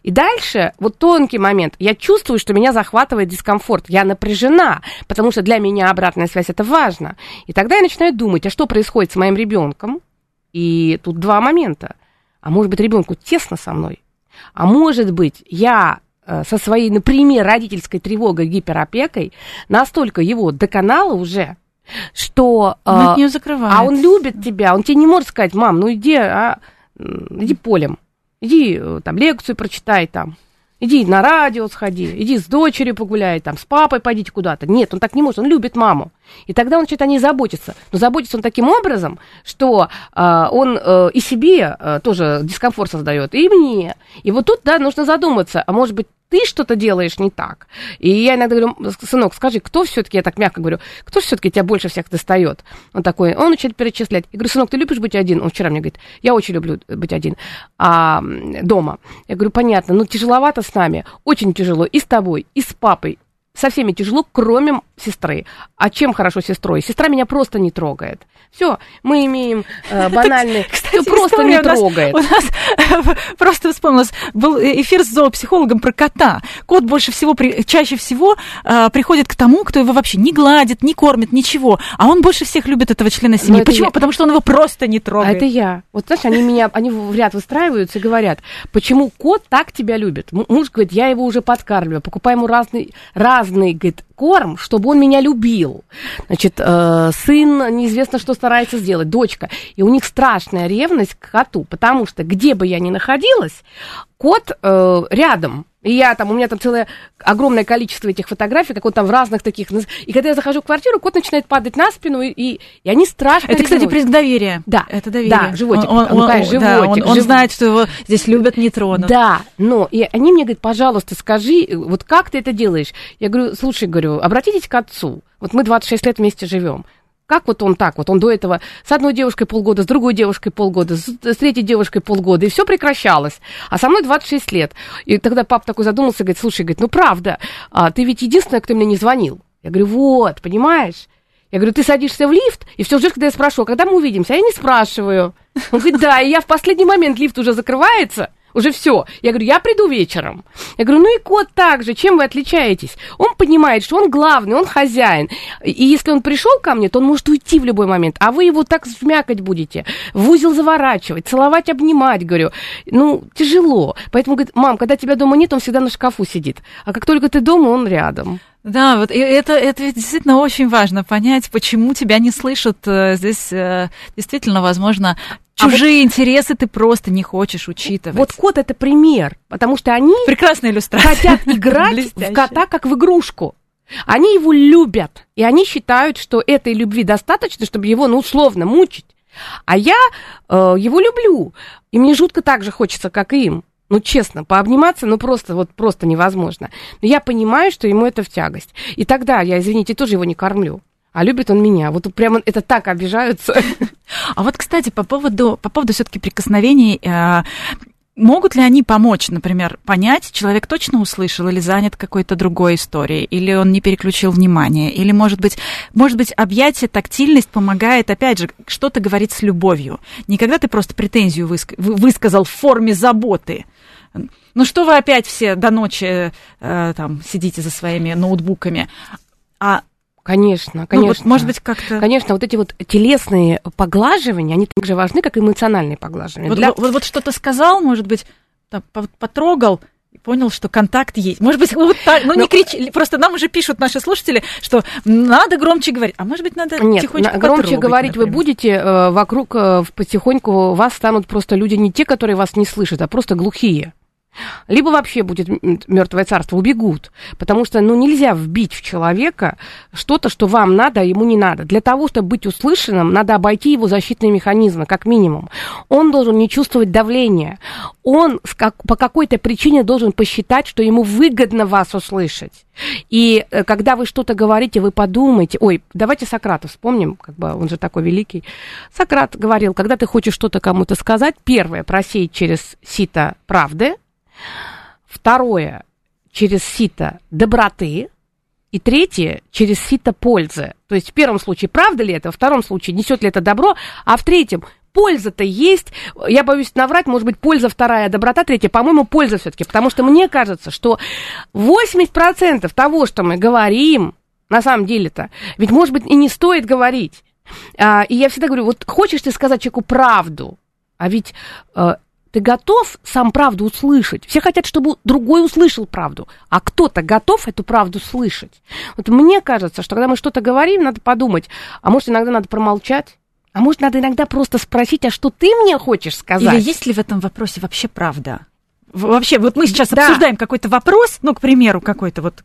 И дальше, вот тонкий момент, я чувствую, что меня захватывает дискомфорт, я напряжена, потому что для меня обратная связь это важно. И тогда я начинаю думать, а что происходит с моим ребенком? И тут два момента. А может быть, ребенку тесно со мной? А может быть, я э, со своей, например, родительской тревогой, гиперопекой, настолько его доконала уже, что... Он от нее закрывает. А он любит тебя, он тебе не может сказать, мам, ну иди, а, иди полем, иди э, там лекцию прочитай там, иди на радио сходи, иди с дочерью погуляй, там, с папой пойдите куда-то. Нет, он так не может, он любит маму. И тогда он начинает о ней заботиться. Но заботится он таким образом, что э, он э, и себе э, тоже дискомфорт создает, и мне. И вот тут, да, нужно задуматься, а может быть, ты что-то делаешь не так. И я иногда говорю, сынок, скажи, кто все-таки, я так мягко говорю, кто все-таки тебя больше всех достает? Он такой, он начинает перечислять. Я говорю, сынок, ты любишь быть один? Он вчера мне говорит, я очень люблю быть один а, дома. Я говорю, понятно, ну тяжеловато с нами, очень тяжело и с тобой, и с папой, со всеми тяжело, кроме сестры. А чем хорошо сестрой? Сестра меня просто не трогает. Все, мы имеем э, банальный... Кстати, просто не трогает. У нас просто вспомнилось, был эфир с зоопсихологом про кота. Кот больше всего, чаще всего э, приходит к тому, кто его вообще не гладит, не кормит, ничего. А он больше всех любит этого члена семьи. Почему? Потому что он его просто не трогает. А это я. Вот знаешь, они меня, они в ряд выстраиваются и говорят, почему кот так тебя любит? Муж говорит, я его уже подкармливаю, покупаю ему разный, разный, говорит, корм, чтобы он меня любил. Значит, э, сын неизвестно, что старается сделать, дочка. И у них страшная ревность к коту, потому что где бы я ни находилась, кот э, рядом. И я там, у меня там целое огромное количество этих фотографий, как он там в разных таких... И когда я захожу в квартиру, кот начинает падать на спину, и, и, и они страшно Это, кстати, признак доверия. Да. Это доверие. Да, животик. Он, он, ну, конечно, животик. Да, он, он знает, что его здесь любят, не тронут. Да, но и они мне говорят, пожалуйста, скажи, вот как ты это делаешь? Я говорю, слушай, говорю, обратитесь к отцу. Вот мы 26 лет вместе живем. Как вот он так? Вот он до этого с одной девушкой полгода, с другой девушкой полгода, с, третьей девушкой полгода, и все прекращалось. А со мной 26 лет. И тогда папа такой задумался, говорит, слушай, говорит, ну правда, а, ты ведь единственная, кто мне не звонил. Я говорю, вот, понимаешь? Я говорю, ты садишься в лифт, и все ждешь, когда я спрошу, а когда мы увидимся? А я не спрашиваю. Он говорит, да, и я в последний момент лифт уже закрывается, уже все. Я говорю, я приду вечером. Я говорю, ну и кот также, чем вы отличаетесь? Он понимает, что он главный, он хозяин. И если он пришел ко мне, то он может уйти в любой момент, а вы его так вмякать будете, в узел заворачивать, целовать, обнимать, говорю. Ну, тяжело. Поэтому, говорит, мам, когда тебя дома нет, он всегда на шкафу сидит. А как только ты дома, он рядом. Да, вот это, это действительно очень важно понять, почему тебя не слышат. Э, здесь э, действительно, возможно, чужие а вот, интересы ты просто не хочешь учитывать. Вот кот это пример, потому что они Прекрасная иллюстрация. хотят играть в кота как в игрушку. Они его любят, и они считают, что этой любви достаточно, чтобы его, ну, условно, мучить. А я э, его люблю, и мне жутко так же хочется, как и им. Ну, честно, пообниматься, ну, просто, вот, просто невозможно. Но я понимаю, что ему это в тягость. И тогда я, извините, тоже его не кормлю. А любит он меня. Вот прямо это так обижаются. А вот, кстати, по поводу, по поводу все-таки прикосновений, э, Могут ли они помочь, например, понять, человек точно услышал или занят какой-то другой историей, или он не переключил внимание, или, может быть, может быть, объятие, тактильность помогает, опять же, что-то говорить с любовью. Не когда ты просто претензию высказал в форме заботы, ну что вы опять все до ночи э, там сидите за своими ноутбуками? А Конечно, конечно. Ну, вот, может быть, как-то... Конечно, вот эти вот телесные поглаживания, они так же важны, как и эмоциональные поглаживания. Вот, Для... вот, вот, вот что-то сказал, может быть, там, потрогал, понял, что контакт есть. Может быть, вот так, ну, Но... не кричи, просто нам уже пишут наши слушатели, что надо громче говорить, а может быть, надо Нет, тихонечко громче говорить например. вы будете, э, вокруг э, потихоньку вас станут просто люди не те, которые вас не слышат, а просто глухие либо вообще будет мертвое царство, убегут. Потому что ну, нельзя вбить в человека что-то, что вам надо, а ему не надо. Для того, чтобы быть услышанным, надо обойти его защитные механизмы, как минимум. Он должен не чувствовать давления. Он по какой-то причине должен посчитать, что ему выгодно вас услышать. И э, когда вы что-то говорите, вы подумайте, ой, давайте Сократа вспомним, как бы он же такой великий. Сократ говорил, когда ты хочешь что-то кому-то сказать, первое, просеять через сито правды, Второе, через сито доброты. И третье, через сито пользы. То есть в первом случае, правда ли это, во втором случае, несет ли это добро, а в третьем, польза-то есть. Я боюсь наврать, может быть, польза вторая, доброта третья. По-моему, польза все-таки, потому что мне кажется, что 80% того, что мы говорим, на самом деле-то, ведь, может быть, и не стоит говорить. А, и я всегда говорю, вот хочешь ты сказать человеку правду, а ведь э, ты готов сам правду услышать? Все хотят, чтобы другой услышал правду, а кто-то готов эту правду слышать. Вот мне кажется, что когда мы что-то говорим, надо подумать, а может, иногда надо промолчать? А может, надо иногда просто спросить, а что ты мне хочешь сказать? Или есть ли в этом вопросе вообще правда? Вообще, вот мы сейчас да. обсуждаем какой-то вопрос, ну, к примеру, какой-то вот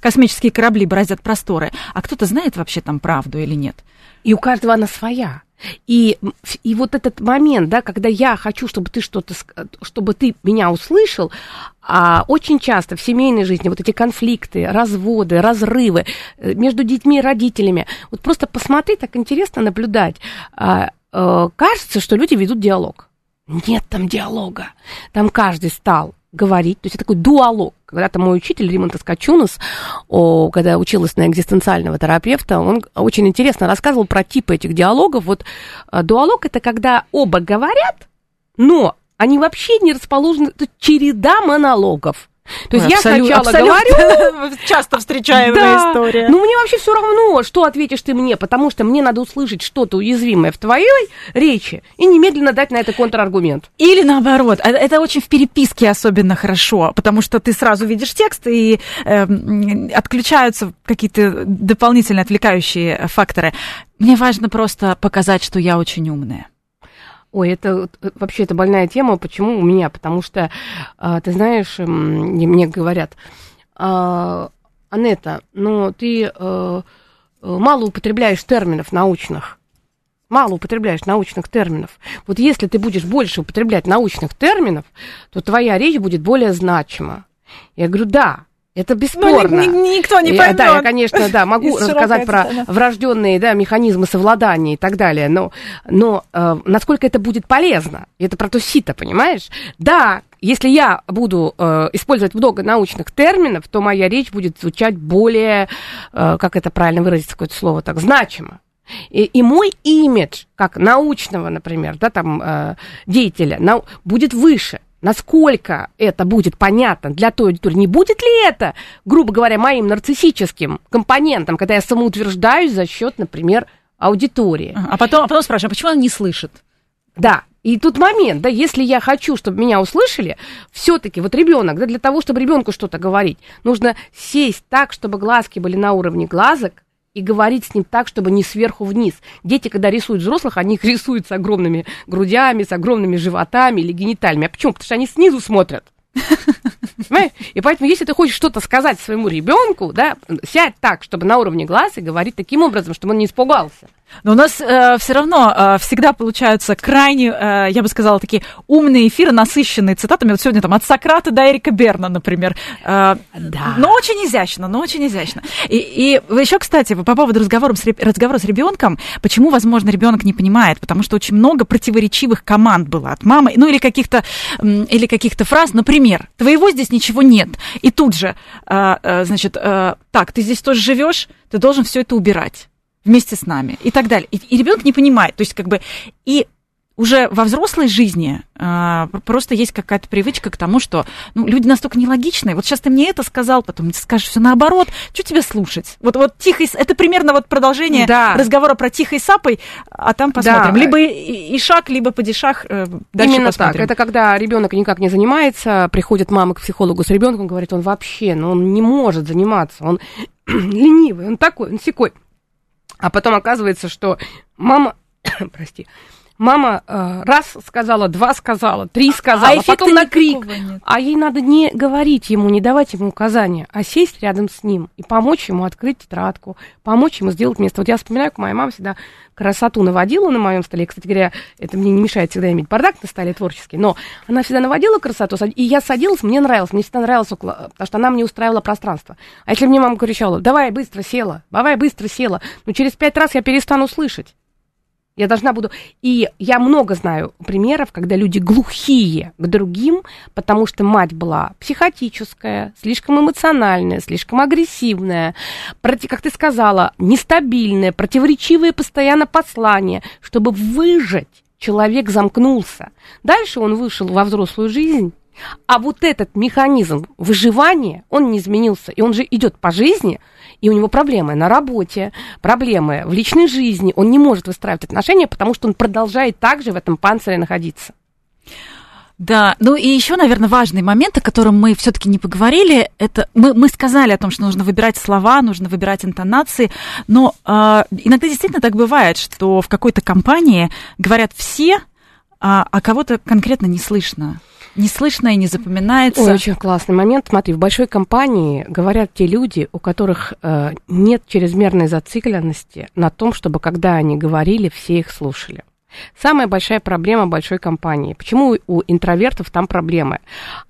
космические корабли бороздят просторы, а кто-то знает вообще там правду или нет? И у каждого она своя. И, и вот этот момент, да, когда я хочу, чтобы ты что-то, чтобы ты меня услышал, а очень часто в семейной жизни вот эти конфликты, разводы, разрывы э, между детьми и родителями, вот просто посмотри, так интересно наблюдать. А, а, кажется, что люди ведут диалог. Нет там диалога. Там каждый стал говорить, то есть это такой дуалог. Когда-то мой учитель Римонт Аскачунас, о, когда училась на экзистенциального терапевта, он очень интересно рассказывал про типы этих диалогов. Вот э, дуалог это когда оба говорят, но они вообще не расположены, это череда монологов. То есть Абсолют, я сначала говорю... Часто встречаемая да, история. Ну, мне вообще все равно, что ответишь ты мне, потому что мне надо услышать что-то уязвимое в твоей речи и немедленно дать на это контраргумент. Или наоборот. Э, это очень в переписке особенно хорошо, потому что ты сразу видишь текст и э, отключаются какие-то дополнительные отвлекающие факторы. Мне важно просто показать, что я очень умная. Ой, это вообще это больная тема. Почему у меня? Потому что, а, ты знаешь, мне говорят, а, Анетта, ну ты а, мало употребляешь терминов научных. Мало употребляешь научных терминов. Вот если ты будешь больше употреблять научных терминов, то твоя речь будет более значима. Я говорю, да, это ну, бесспорно. Ну, никто не поймет. Да, я, конечно, да, могу рассказать про врожденные да, механизмы совладания и так далее, но, но э, насколько это будет полезно, это про то сито, понимаешь? Да, если я буду э, использовать много научных терминов, то моя речь будет звучать более, э, как это правильно выразить, какое-то слово так, значимо. И, и мой имидж, как научного, например, да, там, э, деятеля, нау, будет выше насколько это будет понятно для той аудитории, не будет ли это, грубо говоря, моим нарциссическим компонентом, когда я самоутверждаюсь за счет, например, аудитории. А потом, а потом спрашиваю, а почему она не слышит? Да, и тут момент, да, если я хочу, чтобы меня услышали, все-таки вот ребенок, да, для того, чтобы ребенку что-то говорить, нужно сесть так, чтобы глазки были на уровне глазок, и говорить с ним так, чтобы не сверху вниз. Дети, когда рисуют взрослых, они их рисуют с огромными грудями, с огромными животами или гениталиями. А почему? Потому что они снизу смотрят. И поэтому, если ты хочешь что-то сказать своему ребенку, да, сядь так, чтобы на уровне глаз и говорить таким образом, чтобы он не испугался. Но у нас э, все равно э, всегда получаются крайне, э, я бы сказала, такие умные эфиры, насыщенные цитатами. Вот сегодня там от Сократа до Эрика Берна, например. Э, да. Но очень изящно, но очень изящно. И, и еще, кстати, по поводу разговора с, разговора с ребенком, почему, возможно, ребенок не понимает? Потому что очень много противоречивых команд было от мамы, ну или каких-то или каких-то фраз, например, твоего здесь ничего нет. И тут же, э, э, значит, э, так, ты здесь тоже живешь, ты должен все это убирать вместе с нами и так далее. И, и ребенок не понимает. То есть, как бы, и уже во взрослой жизни а, просто есть какая-то привычка к тому, что ну, люди настолько нелогичные. Вот сейчас ты мне это сказал, потом ты скажешь все наоборот. Что тебе слушать? Вот, вот тихой, это примерно вот продолжение да. разговора про тихой сапой, а там посмотрим. Да. Либо шаг, либо падишах. Э, дальше Именно посмотрим. так. Это когда ребенок никак не занимается, приходит мама к психологу с ребенком, говорит, он вообще, ну он не может заниматься, он ленивый, он такой, он секой. А потом оказывается, что мама, прости, Мама э, раз сказала, два сказала, три сказала, а потом на крик. А ей надо не говорить ему, не давать ему указания, а сесть рядом с ним и помочь ему открыть тетрадку, помочь ему сделать место. Вот я вспоминаю, как моя мама всегда красоту наводила на моем столе. Кстати говоря, это мне не мешает всегда иметь бардак на столе творческий, но она всегда наводила красоту, и я садилась, мне нравилось, мне всегда нравилось около, потому что она мне устраивала пространство. А если мне мама кричала, давай быстро села, давай быстро села, ну через пять раз я перестану слышать. Я должна буду... И я много знаю примеров, когда люди глухие к другим, потому что мать была психотическая, слишком эмоциональная, слишком агрессивная, проти, как ты сказала, нестабильная, противоречивые постоянно послания. Чтобы выжить, человек замкнулся. Дальше он вышел во взрослую жизнь, а вот этот механизм выживания, он не изменился, и он же идет по жизни – и у него проблемы на работе, проблемы в личной жизни, он не может выстраивать отношения, потому что он продолжает также в этом панцире находиться. Да, ну и еще, наверное, важный момент, о котором мы все-таки не поговорили, это мы, мы сказали о том, что нужно выбирать слова, нужно выбирать интонации, но э, иногда действительно так бывает, что в какой-то компании говорят все, а, а кого-то конкретно не слышно не слышно и не запоминается. Ой, очень классный момент. Смотри, в большой компании говорят те люди, у которых э, нет чрезмерной зацикленности на том, чтобы когда они говорили, все их слушали. Самая большая проблема большой компании. Почему у интровертов там проблемы?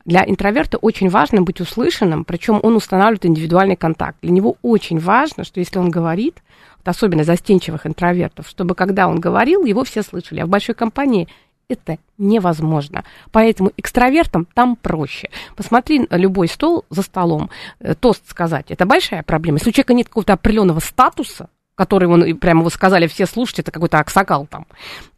Для интроверта очень важно быть услышанным, причем он устанавливает индивидуальный контакт. Для него очень важно, что если он говорит, особенно застенчивых интровертов, чтобы когда он говорил, его все слышали. А в большой компании это невозможно. Поэтому экстравертам там проще. Посмотри любой стол за столом, э, тост сказать, это большая проблема. Если у человека нет какого-то определенного статуса, который он, прямо вы сказали, все слушайте, это какой-то аксакал там,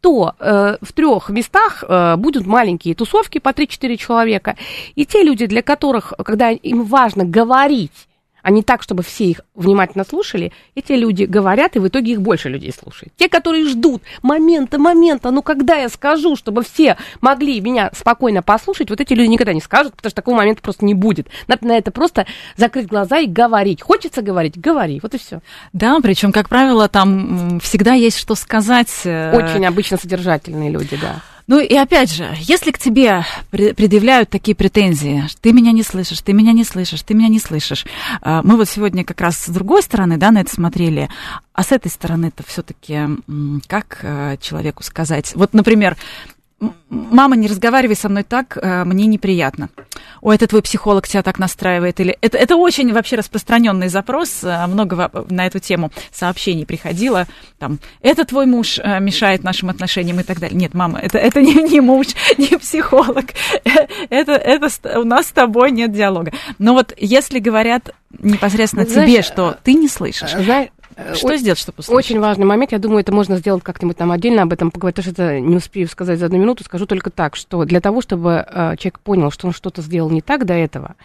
то э, в трех местах э, будут маленькие тусовки по 3-4 человека. И те люди, для которых, когда им важно говорить, а не так, чтобы все их внимательно слушали, эти люди говорят, и в итоге их больше людей слушает. Те, которые ждут момента, момента, ну когда я скажу, чтобы все могли меня спокойно послушать, вот эти люди никогда не скажут, потому что такого момента просто не будет. Надо на это просто закрыть глаза и говорить. Хочется говорить, говори, вот и все. Да, причем, как правило, там всегда есть что сказать. Э, Очень обычно содержательные люди, да. Ну и опять же, если к тебе предъявляют такие претензии, ты меня не слышишь, ты меня не слышишь, ты меня не слышишь. А, мы вот сегодня как раз с другой стороны, да, на это смотрели, а с этой стороны это все-таки как э, человеку сказать? Вот, например, мама, не разговаривай со мной так, э, мне неприятно. Ой, это твой психолог тебя так настраивает. Или это, это очень вообще распространенный запрос. Э, много на эту тему сообщений приходило. Там, это твой муж э, мешает нашим отношениям и так далее. Нет, мама, это, это не, не муж, не психолог. Это, это у нас с тобой нет диалога. Но вот если говорят непосредственно Знаешь, тебе, что ты не слышишь. Знаешь, Э, что сделать, чтобы услышать? Очень важный момент. Я думаю, это можно сделать как-нибудь там отдельно об этом поговорить, потому что это не успею сказать за одну минуту. Скажу только так, что для того, чтобы э, человек понял, что он что-то сделал не так до этого,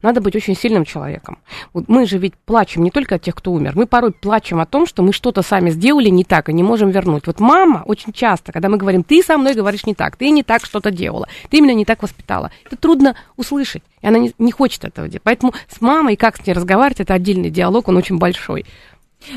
надо быть очень сильным человеком. Вот мы же ведь плачем не только от тех, кто умер. Мы порой плачем о том, что мы что-то сами сделали не так и не можем вернуть. Вот мама очень часто, когда мы говорим, ты со мной говоришь не так, ты не так что-то делала, ты меня не так воспитала, это трудно услышать. И она не, не хочет этого делать. Поэтому с мамой, как с ней разговаривать, это отдельный диалог, он очень большой.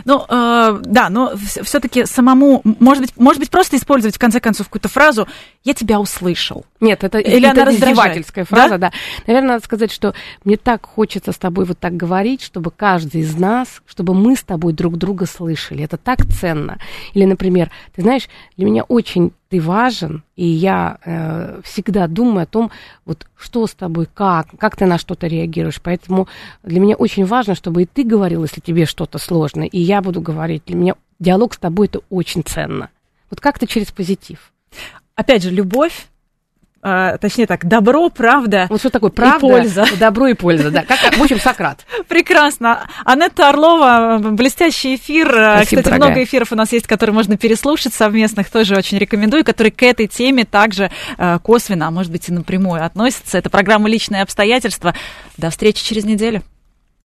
Ну, э, да, но все-таки самому, может быть, может быть, просто использовать в конце концов какую-то фразу «я тебя услышал». Нет, это, Или это она издевательская фраза, да? да. Наверное, надо сказать, что мне так хочется с тобой вот так говорить, чтобы каждый из нас, чтобы мы с тобой друг друга слышали. Это так ценно. Или, например, ты знаешь, для меня очень ты важен, и я э, всегда думаю о том, вот что с тобой, как, как ты на что-то реагируешь. Поэтому для меня очень важно, чтобы и ты говорил, если тебе что-то сложно, и я буду говорить. Для меня диалог с тобой это очень ценно. Вот как-то через позитив. Опять же, любовь э, точнее так, добро, правда Вот что такое правда, и польза. добро и польза, да. Как, в общем, Сократ. Прекрасно. Анетта Орлова, блестящий эфир. Спасибо, Кстати, дорогая. много эфиров у нас есть, которые можно переслушать совместных, тоже очень рекомендую, которые к этой теме также э, косвенно, а может быть и напрямую относятся. Это программа «Личные обстоятельства». До встречи через неделю.